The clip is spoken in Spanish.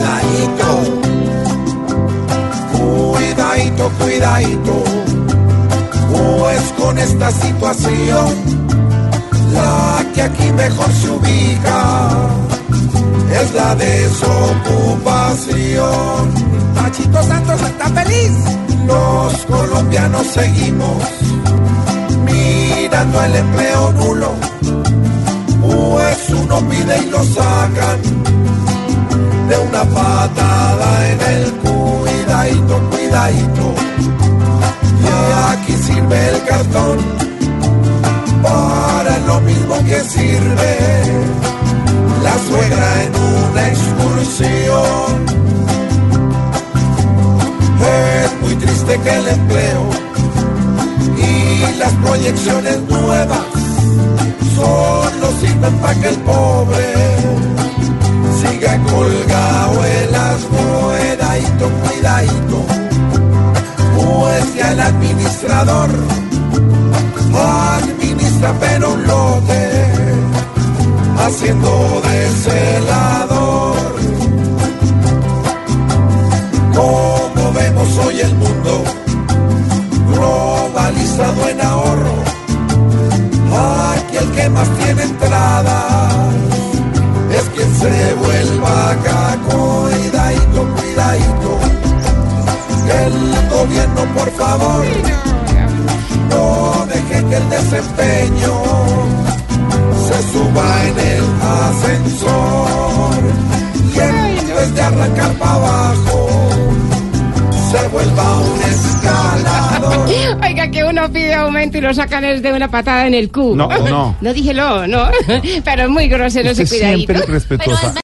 Cuidadito, cuidadito, cuidadito, pues con esta situación, la que aquí mejor se ubica. Es la desocupación. Machito Santos está feliz, los colombianos seguimos mirando el empleo nulo, pues uno pide y lo sacan una patada en el cuidadito, cuidadito. Y aquí sirve el cartón para lo mismo que sirve la suegra en una excursión. Es muy triste que el empleo y las proyecciones nuevas solo sirven para que el pobre cuidadito, pues ya el administrador administra pero un lote, haciendo de celador. Como vemos hoy el mundo globalizado en ahorro, no deje que el desempeño se suba en el ascensor. Y en vez de arrancar para abajo, se vuelva un escalador. Oiga, que uno pide aumento y lo sacan es de una patada en el cu. No, no. No díjelo, no. Pero es muy grosero ese Usted cuidadito. siempre respetuosa.